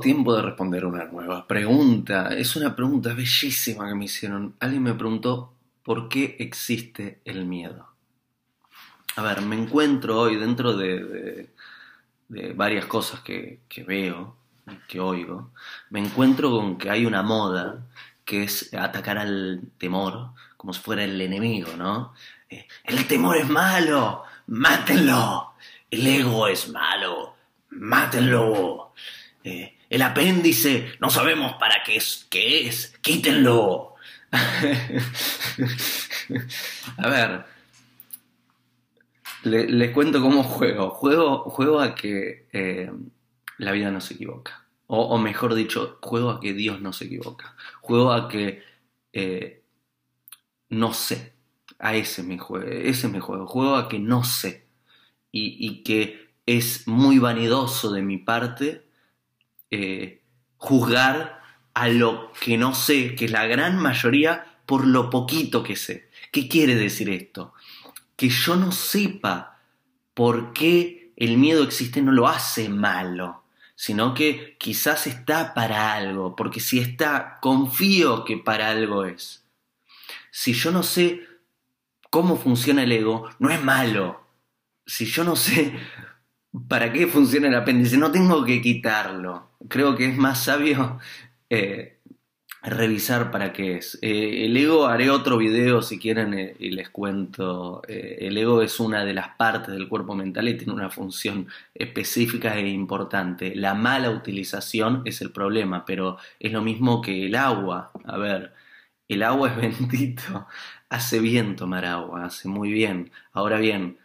Tiempo de responder una nueva pregunta. Es una pregunta bellísima que me hicieron. Alguien me preguntó por qué existe el miedo. A ver, me encuentro hoy dentro de, varias cosas que, que veo, que oigo. Me encuentro con que hay una moda que es atacar al temor como si fuera el enemigo, ¿no? Eh, el temor es malo, mátenlo. El ego es malo, mátenlo. Eh, el apéndice, no sabemos para qué es, qué es, quítenlo. a ver, les cuento cómo juego. Juego, juego a que eh, la vida no se equivoca. O, mejor dicho, juego a que Dios no se equivoca. Juego a que eh, no sé. A ese me juego. Ese me juego. Juego a que no sé. y que es muy vanidoso de mi parte eh, juzgar a lo que no sé, que es la gran mayoría, por lo poquito que sé. ¿Qué quiere decir esto? Que yo no sepa por qué el miedo existe no lo hace malo, sino que quizás está para algo, porque si está, confío que para algo es. Si yo no sé cómo funciona el ego, no es malo. Si yo no sé para qué funciona el apéndice, no tengo que quitarlo creo que es más sabio eh, revisar para qué es. Eh, el ego, haré otro video si quieren eh, y les cuento. el ego es una de las partes del cuerpo mental y tiene una función específica e importante. La mala utilización es el problema, pero es lo mismo que el agua. A ver, el agua es bendito. Hace bien tomar agua, hace muy bien. Ahora bien,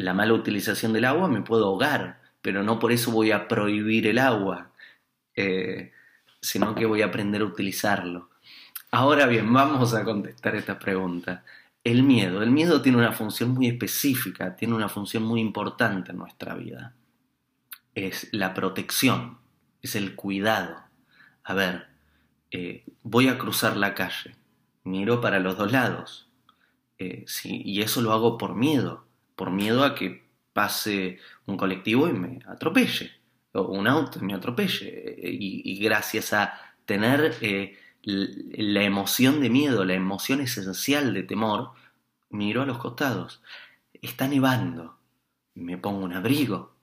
la mala utilización del agua me puedo ahogar, pero no por eso voy a prohibir el agua eh, sino que voy a aprender a utilizarlo. Ahora bien, vamos a contestar esta pregunta. El miedo. El miedo tiene una función muy específica, tiene una función muy importante en nuestra vida. Es la protección, es el cuidado. A ver, eh, voy a cruzar la calle, miro para los dos lados. Eh, y eso lo hago por miedo, por miedo a que pase un colectivo y me atropelle un auto me atropelle. Y, gracias a tener eh, la emoción de miedo, la emoción esencial de temor, miro a los costados. Está nevando. Me pongo un abrigo.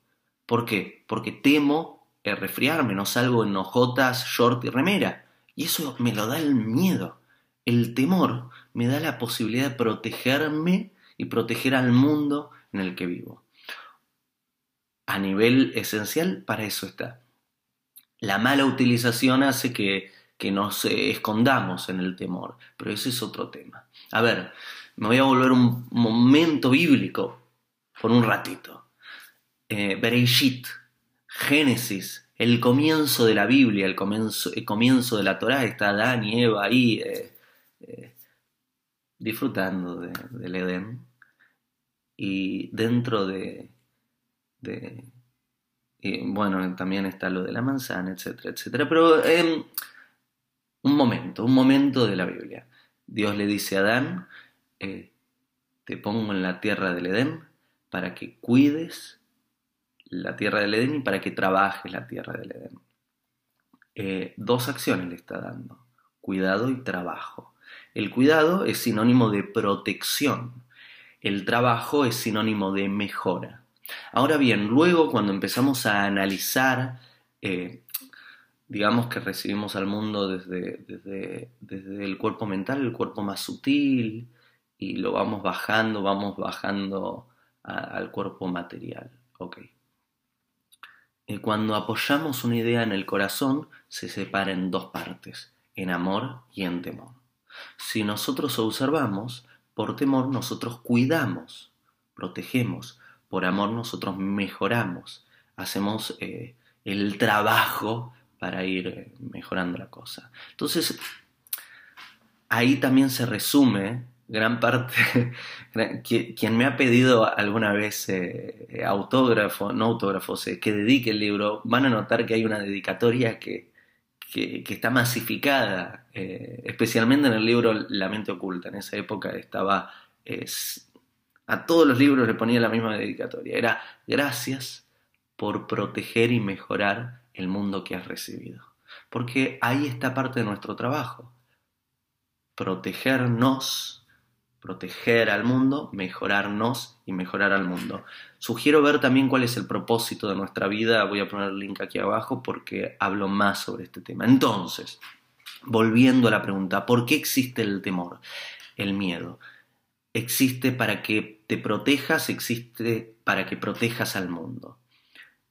¿Por qué? Porque temo resfriarme, no salgo en hojotas, short y remera. Y eso me lo da el miedo. El temor me da la posibilidad de protegerme y proteger al mundo en el que vivo a nivel esencial, para eso está. La mala utilización hace que, nos escondamos en el temor, pero ese es otro tema. A ver, me voy a volver un momento bíblico por un ratito. Eh, Bereshit, Génesis, el comienzo de la Biblia, el comienzo, el comienzo de la Torá, está Adán y Eva ahí eh, eh, disfrutando del Edén. Y dentro de, bueno, también está lo de la manzana, etcétera, etcétera. Pero eh, un momento, un momento de la Biblia. Dios le dice a Adán, eh, te pongo en la tierra del Edén para que cuides la tierra del Edén y para que trabajes la tierra del Edén. Eh, dos acciones le está dando, cuidado y trabajo. El cuidado es sinónimo de protección, el trabajo es sinónimo de mejora. Ahora bien, luego cuando empezamos a analizar, eh, digamos que recibimos al mundo desde, el cuerpo mental, el cuerpo más sutil, y lo vamos bajando, vamos bajando al cuerpo material. Y cuando apoyamos una idea en el corazón, se separa en dos partes, en amor y en temor. Si nosotros observamos, por temor nosotros cuidamos, protegemos, por amor nosotros mejoramos, hacemos eh, el trabajo para ir eh, mejorando la cosa. Entonces, ahí también se resume gran parte, quien me ha pedido alguna vez eh, autógrafo, no autógrafos, que dedique el libro, van a notar que hay una dedicatoria que, que, está masificada, especialmente en el libro La mente oculta. En esa época estaba a todos los libros le ponía la misma dedicatoria. Era gracias por proteger y mejorar el mundo que has recibido. Porque ahí está parte de nuestro trabajo. Protegernos, proteger al mundo, mejorarnos y mejorar al mundo. Sugiero ver también cuál es el propósito de nuestra vida. Voy a poner el link aquí abajo porque hablo más sobre este tema. Entonces, volviendo a la pregunta, ¿por qué existe el temor? El miedo. Existe para que te protejas, existe para que protejas al mundo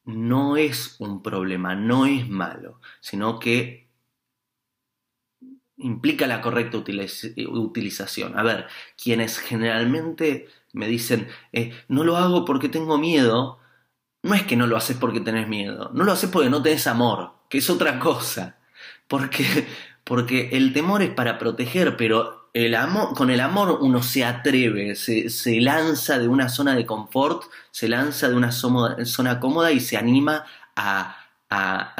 no es un problema, no es malo, sino que implica la correcta utilización. A ver, quienes generalmente me dicen, eh, no lo hago porque tengo miedo, no es que no lo haces porque tenés miedo, no lo haces porque no tenés amor, que es otra cosa. Porque, porque el temor es para proteger, pero el amor, con el amor uno se atreve, se, lanza de una zona de confort, se lanza de una zona cómoda y se anima a,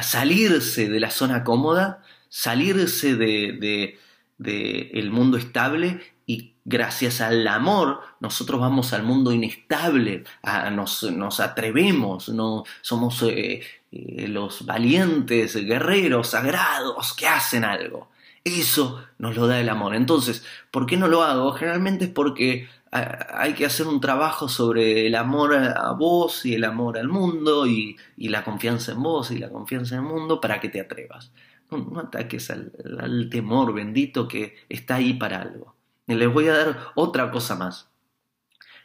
salirse de la zona cómoda, salirse de, el mundo estable y gracias al amor nosotros vamos al mundo inestable, nos, atrevemos, no, somos eh, eh, los valientes guerreros sagrados que hacen algo. Eso nos lo da el amor. Entonces, ¿por qué no lo hago? Generalmente es porque ah, hay que hacer un trabajo sobre el amor a vos y el amor al mundo y, la confianza en vos y la confianza en el mundo para que te atrevas. No, ataques al, temor bendito que está ahí para algo. Les voy a dar otra cosa más.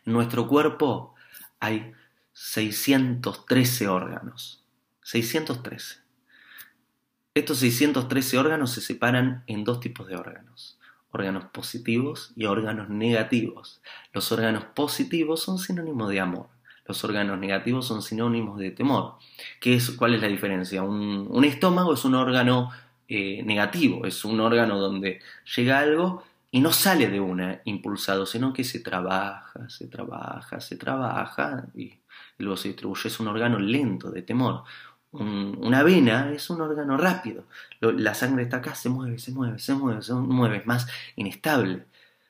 En nuestro cuerpo hay 613 órganos. 613. Estos 613 órganos se separan en dos tipos de órganos, órganos positivos y órganos negativos. Los órganos positivos son sinónimos de amor, los órganos negativos son sinónimos de temor. ¿Qué es, ¿Cuál es la diferencia? Un, estómago es un órgano eh, negativo, es un órgano donde llega algo y no sale de una impulsado, sino que se trabaja, se trabaja, se trabaja y luego se distribuye. Es un órgano lento de temor una vena es un órgano rápido. La sangre está acá, se mueve, se mueve, se mueve, se mueve, es más inestable.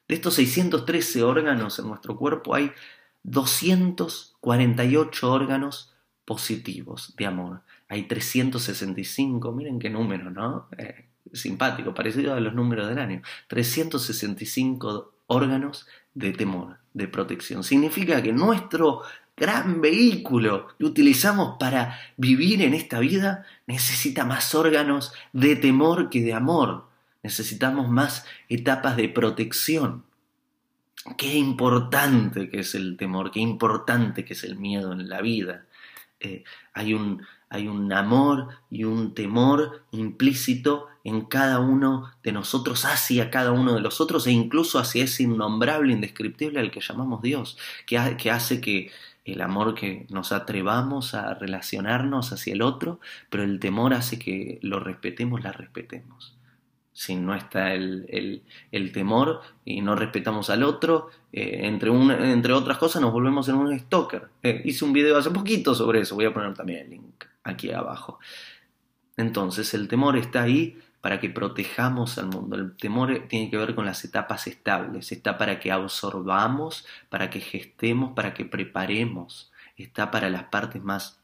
De estos 613 órganos en nuestro cuerpo hay 248 órganos positivos de amor. Hay 365, miren qué número, ¿no? Eh, simpático, parecido a los números del año. 365 órganos de temor, de protección. Significa que nuestro gran vehículo que utilizamos para vivir en esta vida necesita más órganos de temor que de amor. Necesitamos más etapas de protección. Qué importante que es el temor, qué importante que es el miedo en la vida. Eh, hay, un, hay un amor y un temor implícito en cada uno de nosotros, hacia cada uno de los otros e incluso hacia ese innombrable, indescriptible al que llamamos Dios, que, que hace que, el amor que nos atrevamos a relacionarnos hacia el otro, pero el temor hace que lo respetemos, la respetemos. Si no está el, temor y no respetamos al otro, eh, entre, entre otras cosas nos volvemos en un stalker. Eh, hice un video hace poquito sobre eso, voy a poner también el link aquí abajo. Entonces el temor está ahí para que protejamos al mundo. El temor tiene que ver con las etapas estables, está para que absorbamos, para que gestemos, para que preparemos, está para las partes más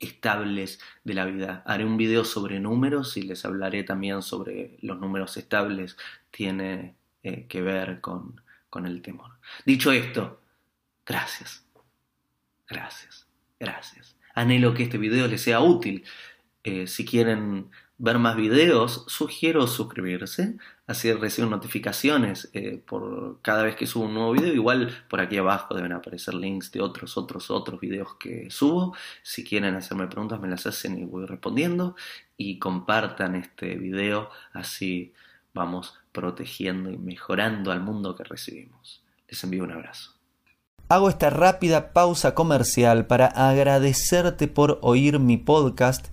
estables de la vida. Haré un video sobre números y les hablaré también sobre los números estables, tiene eh, que ver con, con el temor. Dicho esto, gracias, gracias, gracias. Anhelo que este video les sea útil. Eh, si quieren ver más videos, sugiero suscribirse, así reciben notificaciones eh, por cada vez que subo un nuevo video. Igual por aquí abajo deben aparecer links de otros, otros, otros videos que subo. Si quieren hacerme preguntas me las hacen y voy respondiendo. Y compartan este video, así vamos protegiendo y mejorando al mundo que recibimos. Les envío un abrazo. Hago esta rápida pausa comercial para agradecerte por oír mi podcast